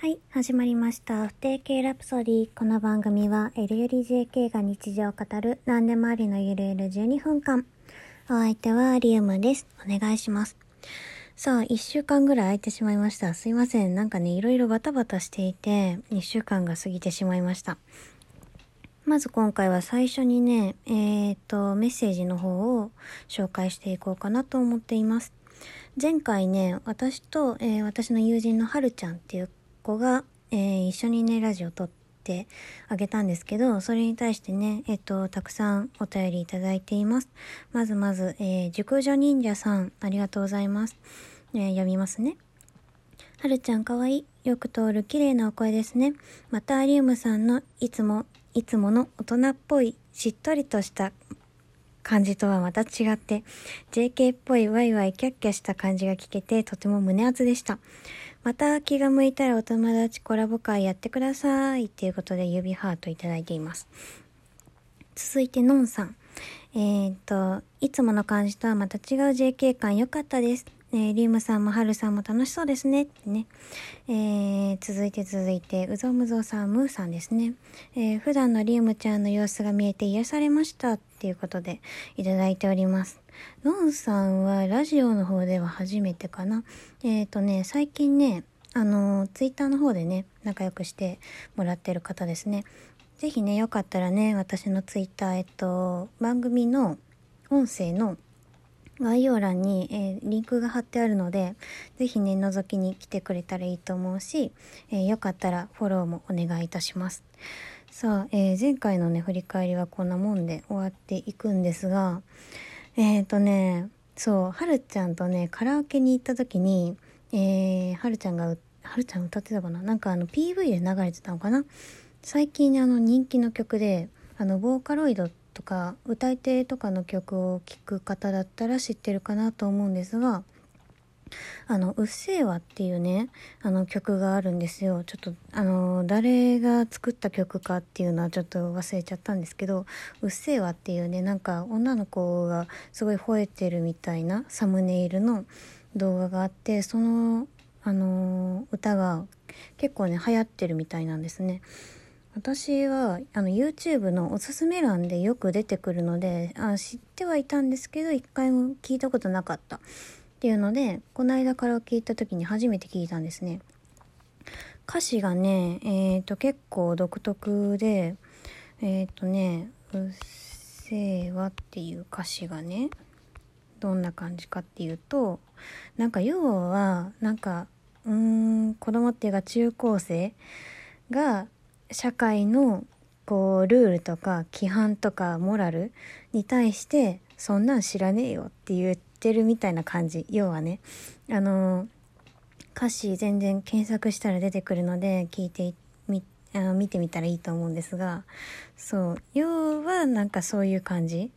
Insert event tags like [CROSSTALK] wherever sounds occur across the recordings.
はい、始まりました。不定形ラプソディ。この番組は L より JK が日常を語る何でもありのゆるゆる12分間。お相手はリウムです。お願いします。さあ、1週間ぐらい空いてしまいました。すいません。なんかね、いろいろバタバタしていて、1週間が過ぎてしまいました。まず今回は最初にね、えー、っと、メッセージの方を紹介していこうかなと思っています。前回ね、私と、えー私の友人のはるちゃんっていう子が、えー一緒にね、ラジオ撮ってあげたんですけど、それに対してね、えっ、と、たくさんお便りいただいています。まずまず、えー熟女忍者さん、ありがとうございます。えー読みますね。はるちゃんかわいい。よく通る綺麗なお声ですね。またアリウムさんのいつも、いつもの大人っぽい、しっとりとした感じとはまた違って、JK っぽいワイワイキャッキャした感じが聞けてとても胸熱でした。また気が向いたらお友達コラボ会やってください。っていうことで指ハートいただいています。続いてのんさん。えー、っと、いつもの感じとはまた違う JK 感良かったです。えー、リウムさんもハルさんも楽しそうですね。ってね。えー、続いて続いて、うぞむぞさん、ムーさんですね。えー、普段のリウムちゃんの様子が見えて癒されました。っていうことで、いただいております。のんさんはラジオの方では初めてかな。えっ、とね、最近ね、あのツイッターの方でね、仲良くしてもらってる方ですね。ぜひね、よかったらね、私のツイッター、えっと、番組の音声の概要欄に、えーリンクが貼ってあるので、ぜひね、覗きに来てくれたらいいと思うし、えーよかったらフォローもお願いいたします。さあ、えー前回のね、振り返りはこんなもんで終わっていくんですが、えっ、とね、そう、はるちゃんとね、カラオケに行った時に、えー、はるちゃんが、はるちゃん歌ってたかな？なんかあの PV で流れてたのかな？最近あの人気の曲で、あの、ボーカロイドとか歌い手とかの曲を聴く方だったら知ってるかなと思うんですが、あの、うっせぇわっていうね、あの曲があるんですよ。ちょっと、あの、誰が作った曲かっていうのはちょっと忘れちゃったんですけど、うっせぇわっていうね、なんか女の子がすごい吠えてるみたいなサムネイルの動画があって、その、あの、歌が結構ね、流行ってるみたいなんですね。私はあの YouTube のおすすめ欄でよく出てくるのであ知ってはいたんですけど一回も聞いたことなかったっていうのでこの間カラオケ行った時に初めて聞いたんですね。歌詞がねえっ、と結構独特でえっ、とね「うっせぇわ」っていう歌詞がねどんな感じかっていうとなんか要はなんかうーん子供っていうか中高生が社会のこうルールとか規範とかモラルに対してそんなん知らねえよって言ってるみたいな感じ。要はねあの歌詞全然検索したら出てくるので聞いてみあの見てみたらいいと思うんですがそう。要はなんかそういう感じ。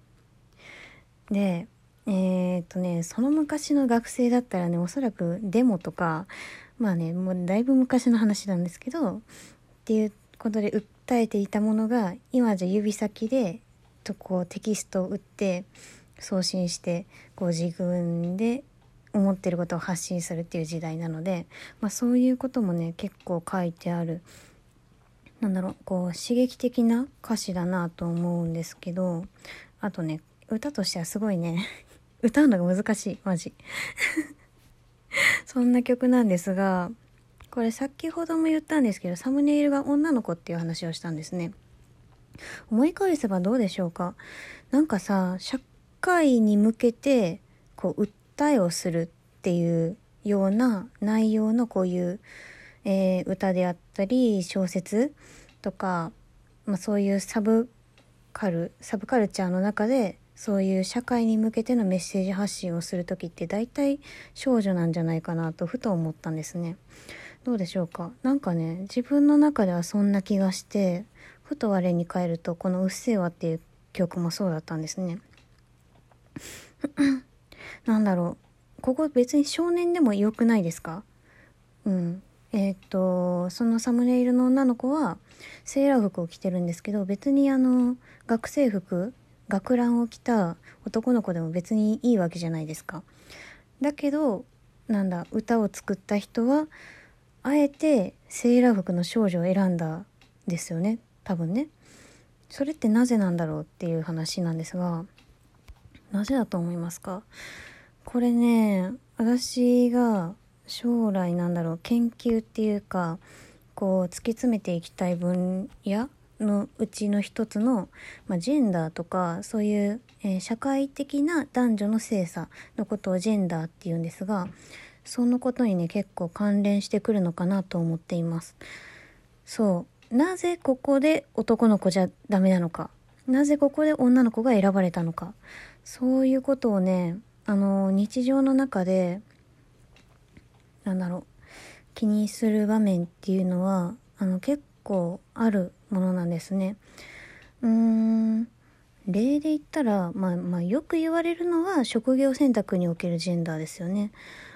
でえーっとねその昔の学生だったらねおそらくデモとかまあねもうだいぶ昔の話なんですけどっていうことで訴えていたものが今じゃ指先でとこうテキストを打って送信してこう自分で思ってることを発信するっていう時代なので、まあ、そういうこともね結構書いてあるなんだろうこう刺激的な歌詞だなと思うんですけどあとね歌としてはすごいね [LAUGHS] 歌うのが難しいマジ。[LAUGHS] そんな曲なんですがこれ先ほども言ったんですけどサムネイルが女の子っていう話をしたんですね。思い返せばどうでしょうか？なんかさ会に向けてこう訴えをするっていうような内容のこういう、えー歌であったり小説とか、まあ、そういうサブカルサブカルチャーの中でそういう社会に向けてのメッセージ発信をする時って大体少女なんじゃないかなとふと思ったんですね。どうでしょうか？なんかね自分の中ではそんな気がしてふと我に返るとこの「うっせぇわ」っていう曲もそうだったんですね。[LAUGHS] なんだろう。ここ別に少年でもよくないですか？うん。えーっとそのサムネイルの女の子はセーラー服を着てるんですけど別にあの学生服学ランを着た男の子でも別にいいわけじゃないですか。だけどなんだ歌を作った人はあえてセーラー服の少女を選んだですよね。多分ね。それってなぜなんだろうっていう話なんですがなぜだと思いますか？これね私が将来なんだろう研究っていうかこう突き詰めていきたい分野のうちの一つの、まあ、ジェンダーとかそういう、えー、社会的な男女の性差のことをジェンダーっていうんですがそのことにね結構関連してくるのかなと思っています。そう。なぜここで男の子じゃダメなのか？なぜここで女の子が選ばれたのか？そういうことをねあの日常の中でなんだろう気にする場面っていうのはあの結構あるものなんですね。うーん例で言ったら、まあ、まあ、よく言われるのは職業選択におけるジェンダーですよね。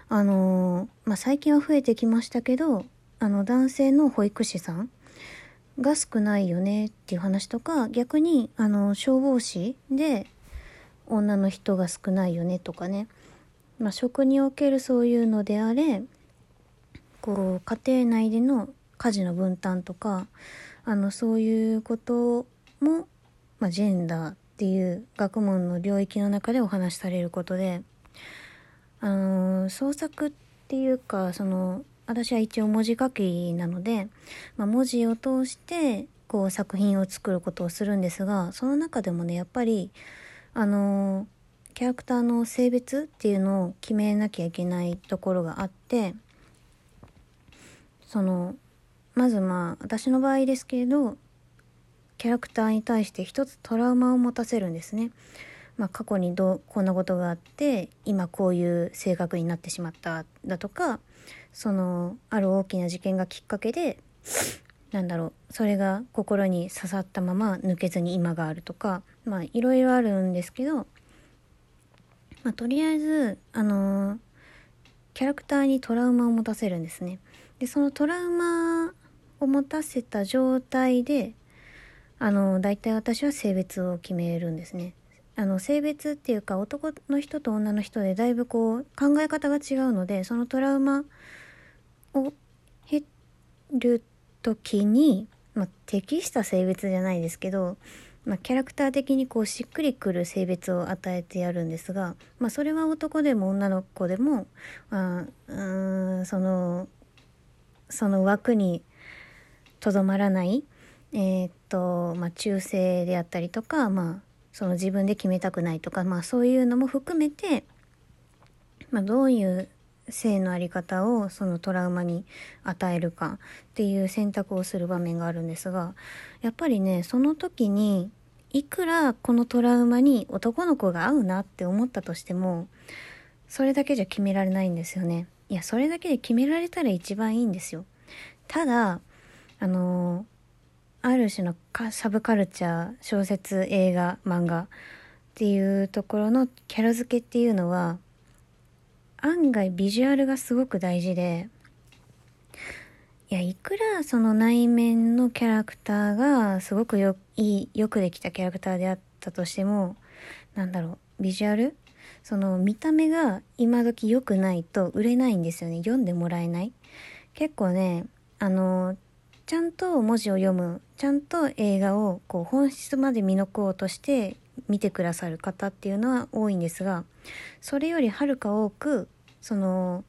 あのまあ、最近は増えてきましたけどあの男性の保育士さんが少ないよねっていう話とか逆にあの消防士で女の人が少ないよねとかね、まあ、職におけるそういうのであれこう家庭内での家事の分担とかあのそういうことも、まあ、ジェンダーっていう学問の領域の中でお話しされることであの創作っていうかその私は一応文字書きなので、まあ、文字を通してこう作品を作ることをするんですがその中でもねやっぱりあのキャラクターの性別っていうのを決めなきゃいけないところがあってそのまずまあ私の場合ですけれどキャラクターに対して一つトラウマを持たせるんですね。まあ、過去にどうこんなことがあって今こういう性格になってしまっただとかそのある大きな事件がきっかけでなんだろうそれが心に刺さったまま抜けずに今があるとかまあいろいろあるんですけど、まあ、とりあえずあのー、キャラクターにトラウマを持たせるんですね。でそのトラウマを持たせた状態であの大体私は性別を決めるんですね。あの性別っていうか男の人と女の人でだいぶこう考え方が違うのでそのトラウマを経る時に、まあ、適した性別じゃないですけど、まあ、キャラクター的にこうしっくりくる性別を与えてやるんですが、まあ、それは男でも女の子でもあうんそのその枠にとどまらない、えー、っとまあ、中性であったりとか、まあ、その自分で決めたくないとか、まあ、そういうのも含めて、まあ、どういう性の在り方をそのトラウマに与えるかっていう選択をする場面があるんですがやっぱりねその時にいくらこのトラウマに男の子が合うなって思ったとしてもそれだけじゃ決められないんですよね。いや、それだけで決められたら一番いいんですよ。ただ、あの、ある種のサブカルチャー、小説、映画、漫画っていうところのキャラ付けっていうのは、案外ビジュアルがすごく大事で、いや、いくらその内面のキャラクターがすごくよ、いい、よくできたキャラクターであったとしても、なんだろう、ビジュアル？その見た目が今時良くないと売れないんですよね。読んでもらえない？結構ね、あの、ちゃんと文字を読む、ちゃんと映画をこう本質まで見抜こうとして見てくださる方っていうのは多いんですが、それよりはるか多く、その、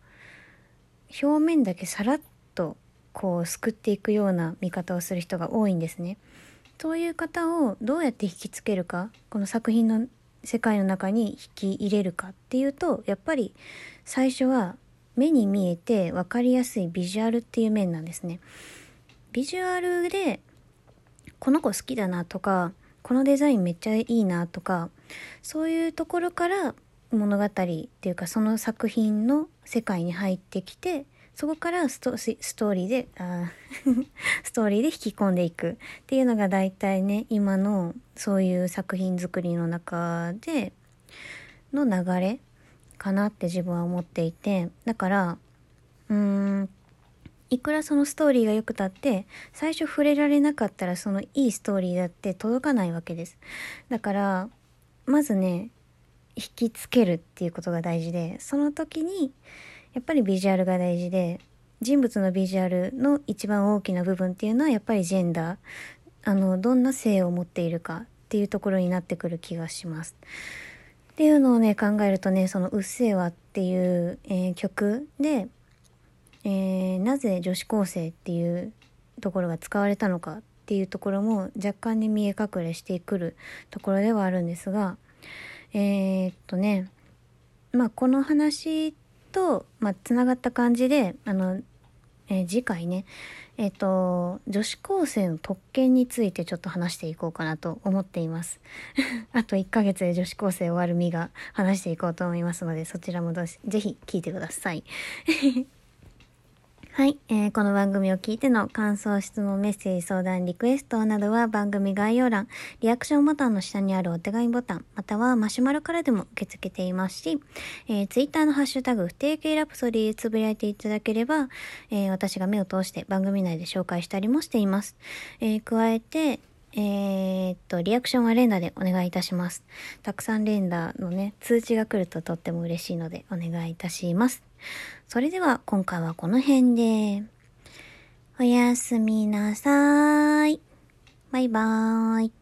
表面だけさらっとこう救っていくような見方をする人が多いんですね。そういう方をどうやって引きつけるか、この作品の世界の中に引き入れるかっていうとやっぱり最初は目に見えて分かりやすいビジュアルっていう面なんですね。ビジュアルでこの子好きだなとかこのデザインめっちゃいいなとかそういうところから物語っていうかその作品の世界に入ってきてそこからストーリーで、あ [LAUGHS] ストーリーで引き込んでいく。っていうのが大体ね、今のそういう作品作りの中での流れかなって自分は思っていて、だから、うーん、いくらそのストーリーが良くたって、最初触れられなかったらそのいいストーリーだって届かないわけです。だから、まずね、引きつけるっていうことが大事で、その時に、やっぱりビジュアルが大事で人物のビジュアルの一番大きな部分っていうのはやっぱりジェンダー。あの、どんな性を持っているかっていうところになってくる気がします。っていうのをね、考えるとね、そのうっせぇわっていう、えー、曲で、えー、なぜ女子高生っていうところが使われたのかっていうところも若干に見え隠れしてくるところではあるんですが、えー、っとね、まあ、この話と、まあ、つながった感じで、あの、えー、次回ね、えっ、と、女子高生の特権についてちょっと話していこうかなと思っています。[LAUGHS] あと1ヶ月で女子高生終わる身が話していこうと思いますので、そちらもぜひ聞いてください。はい、えー、この番組を聞いての感想、質問、メッセージ、相談、リクエストなどは番組概要欄、リアクションボタンの下にあるお手紙ボタン、またはマシュマロからでも受け付けていますし、えー、ツイッターのハッシュタグ、不定形ラプソディでつぶやいていただければ、えー、私が目を通して番組内で紹介したりもしています。えー、加えて、えー、っと、リアクションは連打でお願いいたします。たくさん連打のね、通知が来るととっても嬉しいのでお願いいたします。それでは今回はこの辺で、おやすみなさーい。バイバーイ。